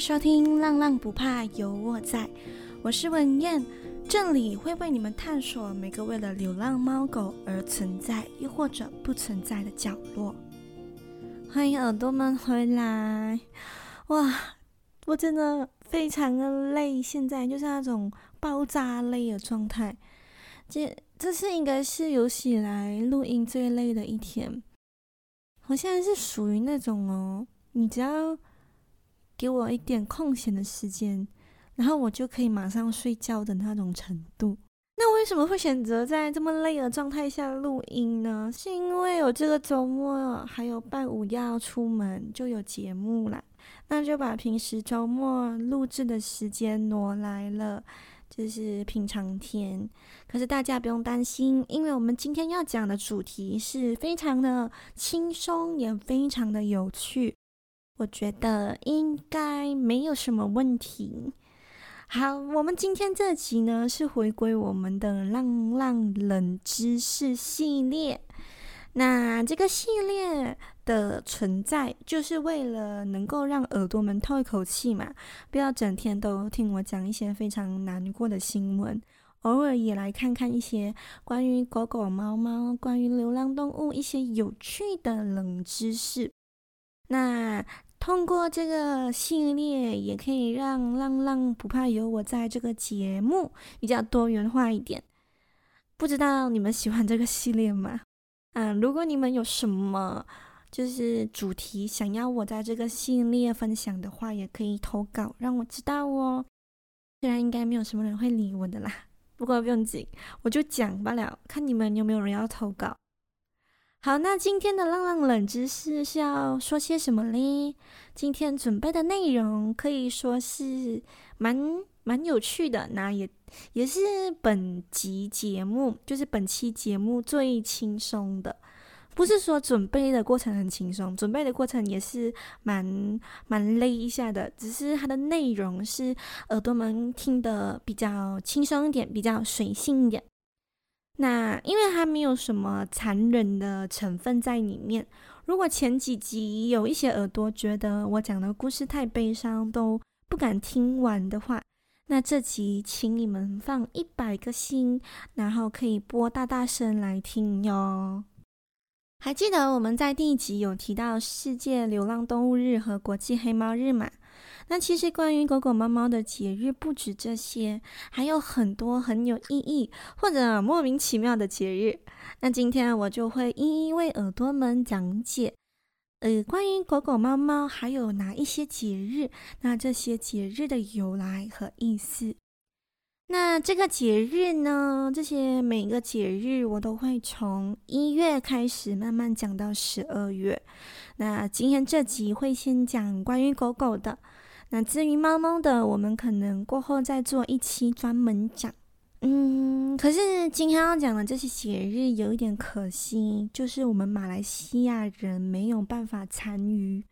收听《浪浪不怕有我在》，我是文燕，这里会为你们探索每个为了流浪猫狗而存在，又或者不存在的角落。欢迎耳朵们回来！哇，我真的非常的累，现在就是那种爆炸累的状态。这这是应该是有史以来录音最累的一天。我现在是属于那种哦，你只要。给我一点空闲的时间，然后我就可以马上睡觉的那种程度。那为什么会选择在这么累的状态下录音呢？是因为我这个周末还有拜五要出门，就有节目啦。那就把平时周末录制的时间挪来了，就是平常天。可是大家不用担心，因为我们今天要讲的主题是非常的轻松，也非常的有趣。我觉得应该没有什么问题。好，我们今天这集呢是回归我们的浪浪冷知识系列。那这个系列的存在，就是为了能够让耳朵们透一口气嘛，不要整天都听我讲一些非常难过的新闻，偶尔也来看看一些关于狗狗、猫猫、关于流浪动物一些有趣的冷知识。那通过这个系列，也可以让浪浪不怕有我在这个节目比较多元化一点。不知道你们喜欢这个系列吗？啊，如果你们有什么就是主题想要我在这个系列分享的话，也可以投稿让我知道哦。虽然应该没有什么人会理我的啦，不过不用紧，我就讲罢了，看你们有没有人要投稿。好，那今天的浪浪冷知识是要说些什么嘞？今天准备的内容可以说是蛮蛮有趣的，那也也是本集节目，就是本期节目最轻松的。不是说准备的过程很轻松，准备的过程也是蛮蛮累一下的，只是它的内容是耳朵们听得比较轻松一点，比较随性一点。那因为它没有什么残忍的成分在里面。如果前几集有一些耳朵觉得我讲的故事太悲伤，都不敢听完的话，那这集请你们放一百个心，然后可以播大大声来听哟。还记得我们在第一集有提到世界流浪动物日和国际黑猫日吗？那其实关于狗狗、猫猫的节日不止这些，还有很多很有意义或者莫名其妙的节日。那今天我就会一一为耳朵们讲解，呃，关于狗狗、猫猫还有哪一些节日，那这些节日的由来和意思。那这个节日呢，这些每个节日我都会从一月开始慢慢讲到十二月。那今天这集会先讲关于狗狗的。那至于猫猫的，我们可能过后再做一期专门讲。嗯，可是今天要讲的这些节日有一点可惜，就是我们马来西亚人没有办法参与，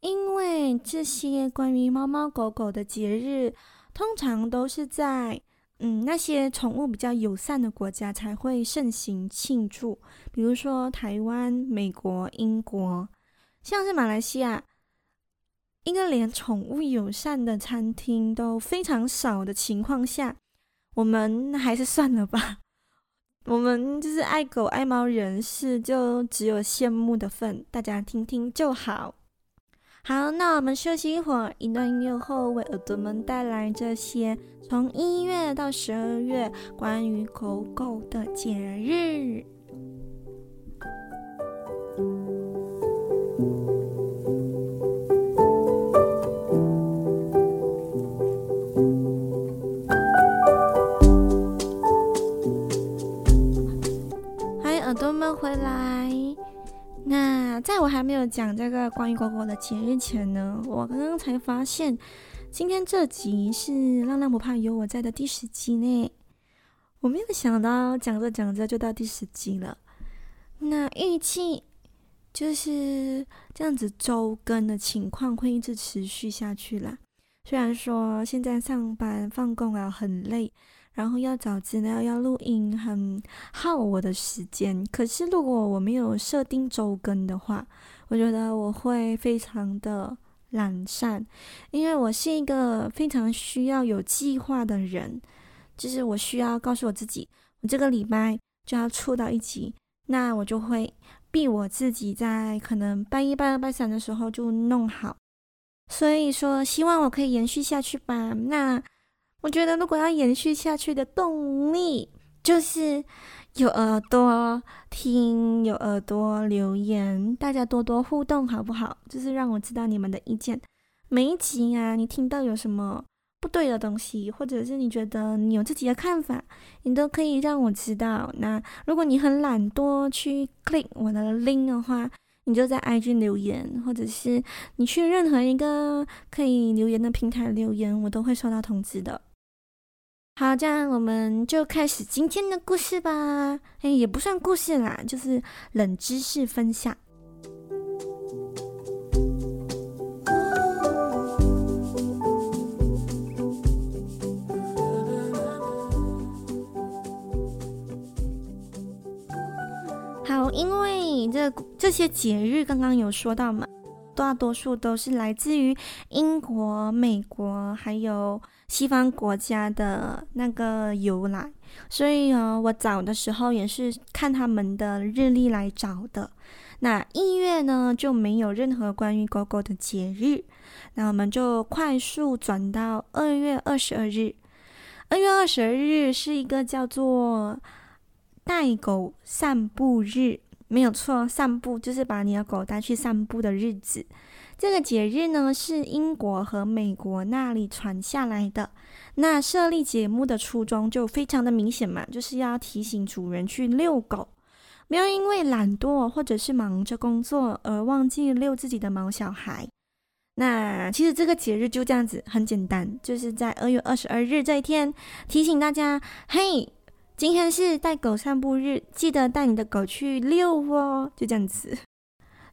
因为这些关于猫猫狗狗的节日，通常都是在嗯那些宠物比较友善的国家才会盛行庆祝，比如说台湾、美国、英国，像是马来西亚。一个连宠物友善的餐厅都非常少的情况下，我们还是算了吧。我们就是爱狗爱猫人士，就只有羡慕的份，大家听听就好。好，那我们休息一会儿，一段音乐后为耳朵们带来这些从一月到十二月关于狗狗的节日。还没有讲这个关于狗狗的节日前呢，我刚刚才发现，今天这集是《浪浪不怕有我在》的第十集呢。我没有想到讲着讲着就到第十集了。那预计就是这样子周更的情况会一直持续下去啦。虽然说现在上班放工啊很累。然后要找资料，要录音，很耗我的时间。可是如果我没有设定周更的话，我觉得我会非常的懒散，因为我是一个非常需要有计划的人，就是我需要告诉我自己，我这个礼拜就要出到一集，那我就会逼我自己在可能半一、半二、半三的时候就弄好。所以说，希望我可以延续下去吧。那我觉得，如果要延续下去的动力，就是有耳朵听，有耳朵留言，大家多多互动，好不好？就是让我知道你们的意见。每一集啊，你听到有什么不对的东西，或者是你觉得你有自己的看法，你都可以让我知道。那如果你很懒惰去 click 我的 link 的话，你就在 IG 留言，或者是你去任何一个可以留言的平台留言，我都会收到通知的。好，这样我们就开始今天的故事吧。哎，也不算故事啦，就是冷知识分享。好，因为这这些节日刚刚有说到嘛，大多数都是来自于英国、美国还有西方国家的那个由来，所以哦，我找的时候也是看他们的日历来找的。那一月呢，就没有任何关于狗狗的节日，那我们就快速转到二月二十二日。二月二十二日是一个叫做带狗散步日，没有错，散步就是把你的狗带去散步的日子。这个节日呢，是英国和美国那里传下来的。那设立节目的初衷就非常的明显嘛，就是要提醒主人去遛狗，不要因为懒惰或者是忙着工作而忘记遛自己的毛小孩。那其实这个节日就这样子，很简单，就是在二月二十二日这一天提醒大家，嘿。今天是带狗散步日，记得带你的狗去遛哦。就这样子，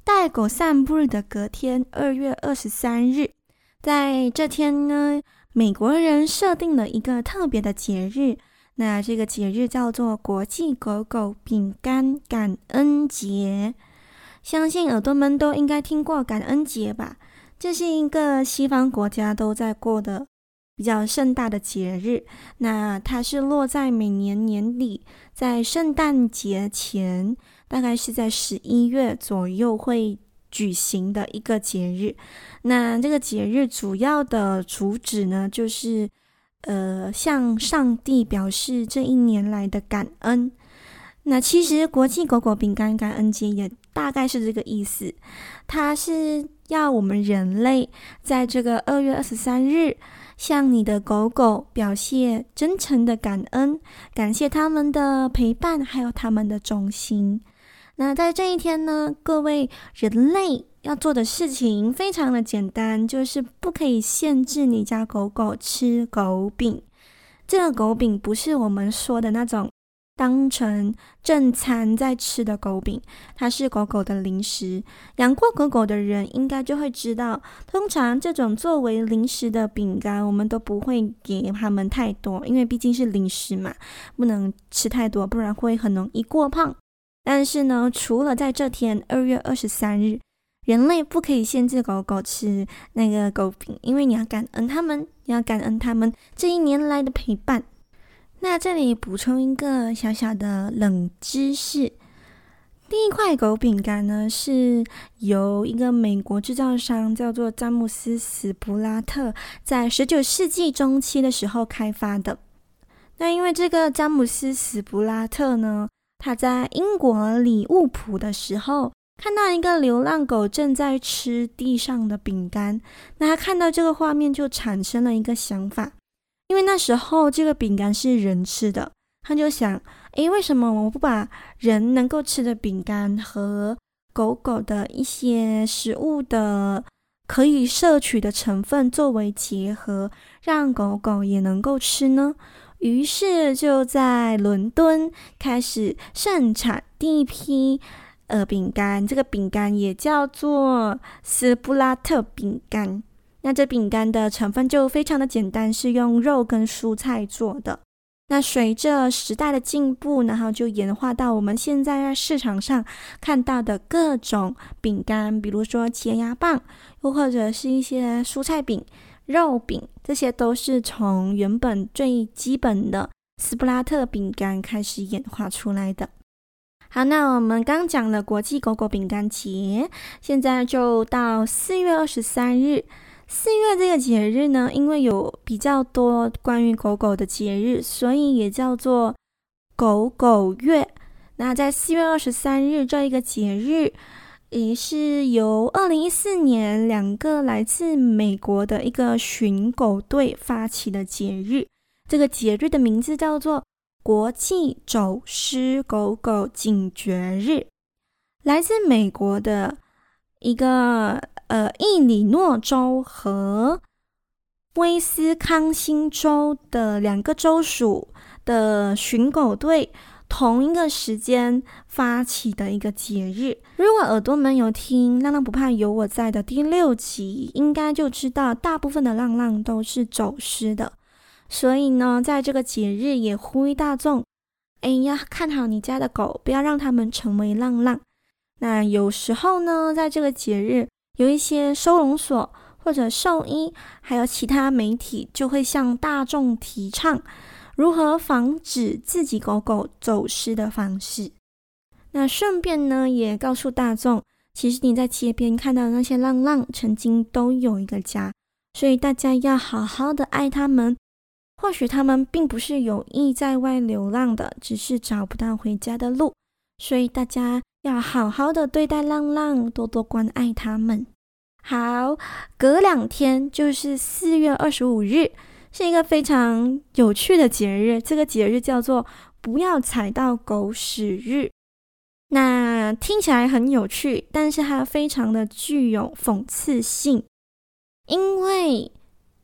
带狗散步日的隔天，二月二十三日，在这天呢，美国人设定了一个特别的节日。那这个节日叫做国际狗狗饼干感恩节。相信耳朵们都应该听过感恩节吧？这是一个西方国家都在过的。比较盛大的节日，那它是落在每年年底，在圣诞节前，大概是在十一月左右会举行的一个节日。那这个节日主要的主旨呢，就是呃向上帝表示这一年来的感恩。那其实国际狗狗饼干感恩节也大概是这个意思，它是要我们人类在这个二月二十三日。向你的狗狗表现真诚的感恩，感谢他们的陪伴，还有他们的忠心。那在这一天呢，各位人类要做的事情非常的简单，就是不可以限制你家狗狗吃狗饼。这个狗饼不是我们说的那种。当成正餐在吃的狗饼，它是狗狗的零食。养过狗狗的人应该就会知道，通常这种作为零食的饼干，我们都不会给它们太多，因为毕竟是零食嘛，不能吃太多，不然会很容易过胖。但是呢，除了在这天二月二十三日，人类不可以限制狗狗吃那个狗饼，因为你要感恩他们，你要感恩他们这一年来的陪伴。那这里补充一个小小的冷知识，第一块狗饼干呢，是由一个美国制造商叫做詹姆斯·史布拉特在十九世纪中期的时候开发的。那因为这个詹姆斯·史布拉特呢，他在英国里物浦的时候看到一个流浪狗正在吃地上的饼干，那他看到这个画面就产生了一个想法。因为那时候这个饼干是人吃的，他就想：诶，为什么我不把人能够吃的饼干和狗狗的一些食物的可以摄取的成分作为结合，让狗狗也能够吃呢？于是就在伦敦开始生产第一批呃饼干，这个饼干也叫做斯布拉特饼干。那这饼干的成分就非常的简单，是用肉跟蔬菜做的。那随着时代的进步，然后就演化到我们现在在市场上看到的各种饼干，比如说洁牙棒，又或者是一些蔬菜饼、肉饼，这些都是从原本最基本的斯布拉特饼干开始演化出来的。好，那我们刚讲了国际狗狗饼干节，现在就到四月二十三日。四月这个节日呢，因为有比较多关于狗狗的节日，所以也叫做狗狗月。那在四月二十三日这一个节日，也是由二零一四年两个来自美国的一个寻狗队发起的节日。这个节日的名字叫做国际走失狗狗警觉日。来自美国的一个。呃，伊利诺州和威斯康星州的两个州属的寻狗队同一个时间发起的一个节日。如果耳朵们有听《浪浪不怕有我在》的第六集，应该就知道大部分的浪浪都是走失的。所以呢，在这个节日也呼吁大众，哎，要看好你家的狗，不要让它们成为浪浪。那有时候呢，在这个节日，有一些收容所或者兽医，还有其他媒体，就会向大众提倡如何防止自己狗狗走失的方式。那顺便呢，也告诉大众，其实你在街边看到的那些浪浪，曾经都有一个家，所以大家要好好的爱他们。或许他们并不是有意在外流浪的，只是找不到回家的路，所以大家。要好好的对待浪浪，多多关爱他们。好，隔两天就是四月二十五日，是一个非常有趣的节日。这个节日叫做“不要踩到狗屎日”。那听起来很有趣，但是它非常的具有讽刺性，因为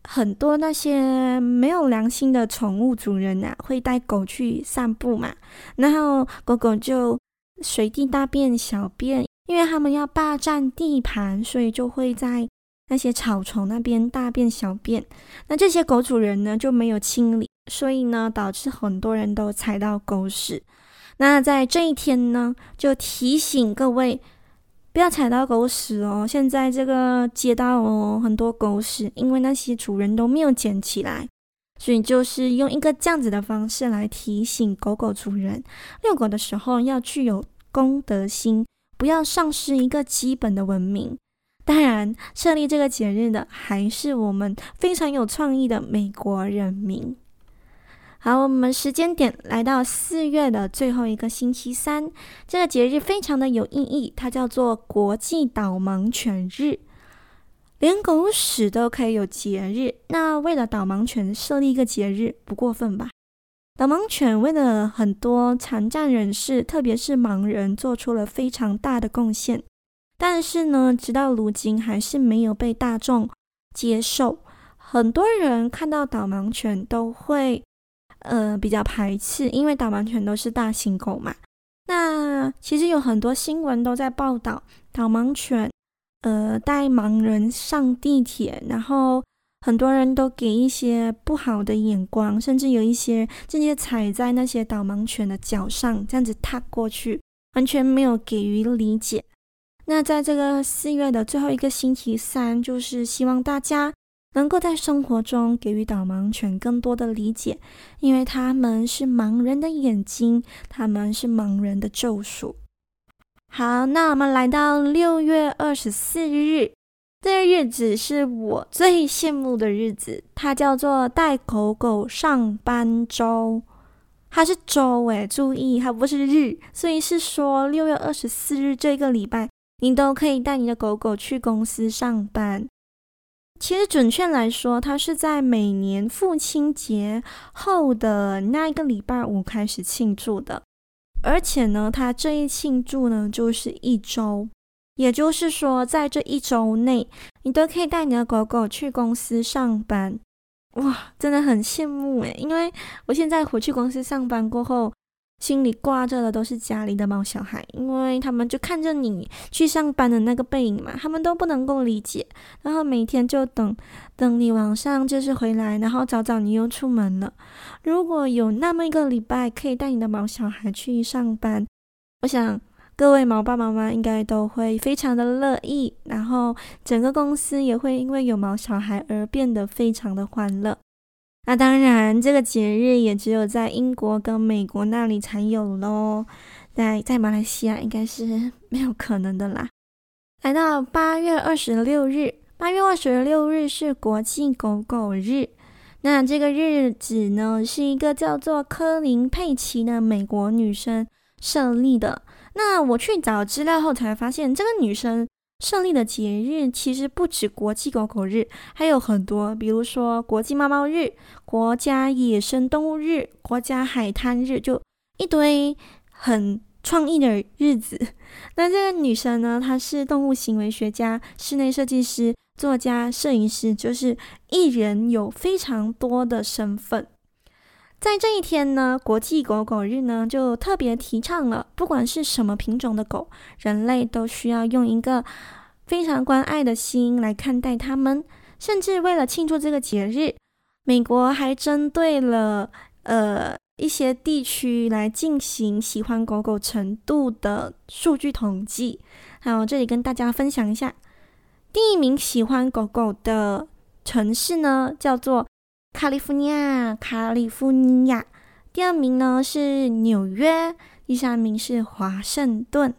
很多那些没有良心的宠物主人啊，会带狗去散步嘛，然后狗狗就。随地大便、小便，因为他们要霸占地盘，所以就会在那些草丛那边大便、小便。那这些狗主人呢，就没有清理，所以呢，导致很多人都踩到狗屎。那在这一天呢，就提醒各位不要踩到狗屎哦。现在这个街道哦，很多狗屎，因为那些主人都没有捡起来，所以就是用一个这样子的方式来提醒狗狗主人，遛狗的时候要具有公德心，不要丧失一个基本的文明。当然，设立这个节日的还是我们非常有创意的美国人民。好，我们时间点来到四月的最后一个星期三，这个节日非常的有意义，它叫做国际导盲犬日。连狗屎都可以有节日，那为了导盲犬设立一个节日，不过分吧？导盲犬为了很多残障人士，特别是盲人，做出了非常大的贡献。但是呢，直到如今还是没有被大众接受。很多人看到导盲犬都会呃比较排斥，因为导盲犬都是大型狗嘛。那其实有很多新闻都在报道导盲犬呃带盲人上地铁，然后。很多人都给一些不好的眼光，甚至有一些直接踩在那些导盲犬的脚上，这样子踏过去，完全没有给予理解。那在这个四月的最后一个星期三，就是希望大家能够在生活中给予导盲犬更多的理解，因为他们是盲人的眼睛，他们是盲人的救赎。好，那我们来到六月二十四日。这个日子是我最羡慕的日子，它叫做带狗狗上班周，它是周诶，注意，它不是日，所以是说六月二十四日这个礼拜，你都可以带你的狗狗去公司上班。其实准确来说，它是在每年父亲节后的那一个礼拜五开始庆祝的，而且呢，它这一庆祝呢，就是一周。也就是说，在这一周内，你都可以带你的狗狗去公司上班，哇，真的很羡慕诶，因为我现在回去公司上班过后，心里挂着的都是家里的毛小孩，因为他们就看着你去上班的那个背影嘛，他们都不能够理解，然后每天就等等你晚上就是回来，然后早早你又出门了。如果有那么一个礼拜可以带你的毛小孩去上班，我想各位毛爸妈妈应该都会非常的乐意，然后整个公司也会因为有毛小孩而变得非常的欢乐。那当然，这个节日也只有在英国跟美国那里才有喽，在在马来西亚应该是没有可能的啦。来到八月二十六日，八月二十六日是国际狗狗日。那这个日子呢，是一个叫做科林佩奇的美国女生设立的。那我去找资料后才发现，这个女生。胜利的节日其实不止国际狗狗日，还有很多，比如说国际猫猫日、国家野生动物日、国家海滩日，就一堆很创意的日子。那这个女生呢，她是动物行为学家、室内设计师、作家、摄影师，就是一人有非常多的身份。在这一天呢，国际狗狗日呢，就特别提倡了，不管是什么品种的狗，人类都需要用一个非常关爱的心来看待它们。甚至为了庆祝这个节日，美国还针对了呃一些地区来进行喜欢狗狗程度的数据统计。好，这里跟大家分享一下，第一名喜欢狗狗的城市呢，叫做。卡利福尼亚，卡利福尼亚。第二名呢是纽约，第三名是华盛顿。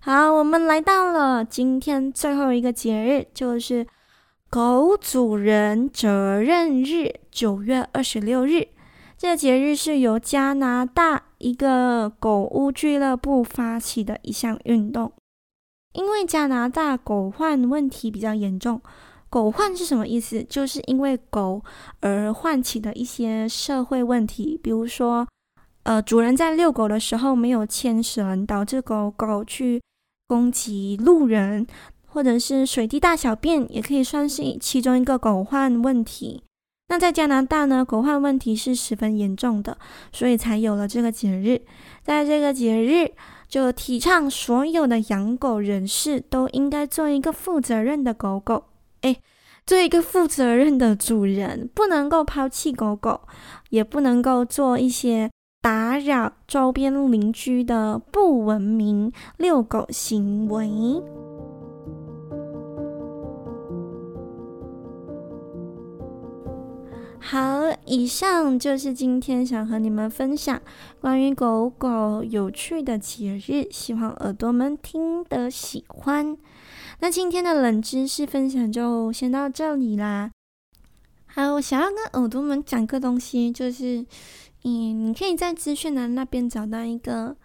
好，我们来到了今天最后一个节日，就是狗主人责任日，九月二十六日。这个节日是由加拿大一个狗屋俱乐部发起的一项运动，因为加拿大狗患问题比较严重。狗患是什么意思？就是因为狗而唤起的一些社会问题，比如说，呃，主人在遛狗的时候没有牵绳，导致狗狗去攻击路人，或者是随地大小便，也可以算是其中一个狗患问题。那在加拿大呢，狗患问题是十分严重的，所以才有了这个节日。在这个节日，就提倡所有的养狗人士都应该做一个负责任的狗狗。哎，做一个负责任的主人，不能够抛弃狗狗，也不能够做一些打扰周边邻居的不文明遛狗行为。好，以上就是今天想和你们分享关于狗狗有趣的节日，希望耳朵们听得喜欢。那今天的冷知识分享就先到这里啦。好，我想要跟耳朵们讲个东西，就是，嗯，你可以在资讯栏那边找到一个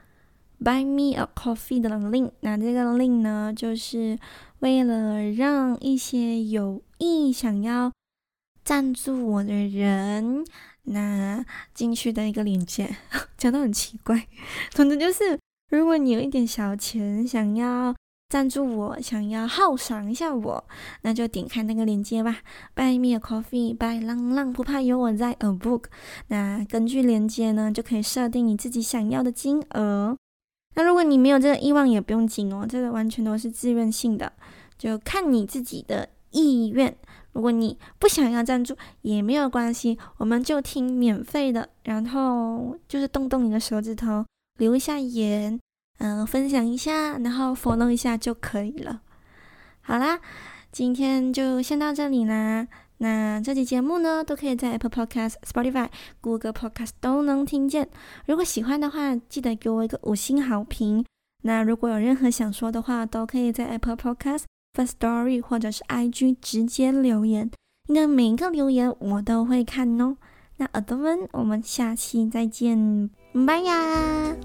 Buy Me a Coffee 的 link。那这个 link 呢，就是为了让一些有意想要赞助我的人，那进去的一个链接，讲得很奇怪。总之就是，如果你有一点小钱，想要。赞助我，想要犒赏一下我，那就点开那个链接吧。Buy me a coffee, buy 浪浪不怕有我在 a book。那根据链接呢，就可以设定你自己想要的金额。那如果你没有这个欲望，也不用紧哦，这个完全都是自愿性的，就看你自己的意愿。如果你不想要赞助也没有关系，我们就听免费的，然后就是动动你的手指头，留一下言。嗯，分享一下，然后 follow 一下就可以了。好啦，今天就先到这里啦。那这期节目呢，都可以在 Apple Podcast、Spotify、Google Podcast 都能听见。如果喜欢的话，记得给我一个五星好评。那如果有任何想说的话，都可以在 Apple Podcast、Firstory 或者是 IG 直接留言。那每一个留言我都会看哦。那耳朵们，我们下期再见，拜呀！